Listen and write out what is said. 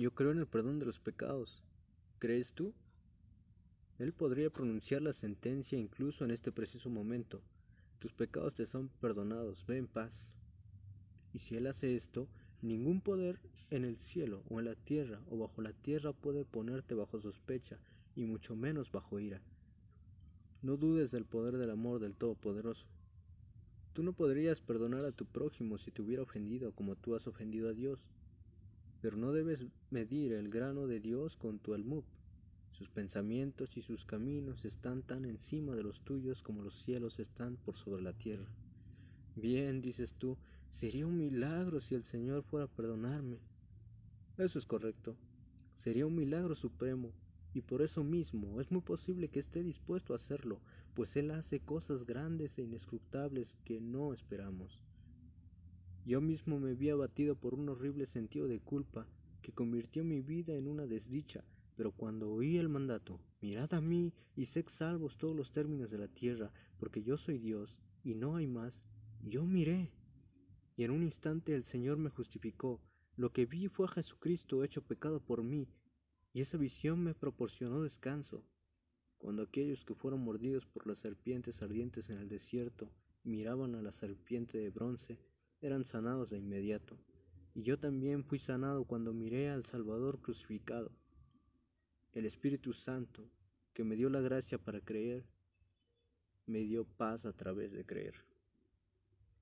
Yo creo en el perdón de los pecados. ¿Crees tú? Él podría pronunciar la sentencia incluso en este preciso momento. Tus pecados te son perdonados, ve en paz. Y si Él hace esto, ningún poder en el cielo o en la tierra o bajo la tierra puede ponerte bajo sospecha, y mucho menos bajo ira. No dudes del poder del amor del Todopoderoso. Tú no podrías perdonar a tu prójimo si te hubiera ofendido como tú has ofendido a Dios, pero no debes medir el grano de Dios con tu almud. Sus pensamientos y sus caminos están tan encima de los tuyos como los cielos están por sobre la tierra. Bien, dices tú, sería un milagro si el Señor fuera a perdonarme. Eso es correcto. Sería un milagro supremo, y por eso mismo es muy posible que esté dispuesto a hacerlo, pues Él hace cosas grandes e inescrutables que no esperamos. Yo mismo me vi abatido por un horrible sentido de culpa que convirtió mi vida en una desdicha, pero cuando oí el mandato, mirad a mí y sed salvos todos los términos de la tierra, porque yo soy Dios y no hay más, yo miré. Y en un instante el Señor me justificó. Lo que vi fue a Jesucristo hecho pecado por mí, y esa visión me proporcionó descanso. Cuando aquellos que fueron mordidos por las serpientes ardientes en el desierto miraban a la serpiente de bronce, eran sanados de inmediato. Y yo también fui sanado cuando miré al Salvador crucificado. El Espíritu Santo, que me dio la gracia para creer, me dio paz a través de creer.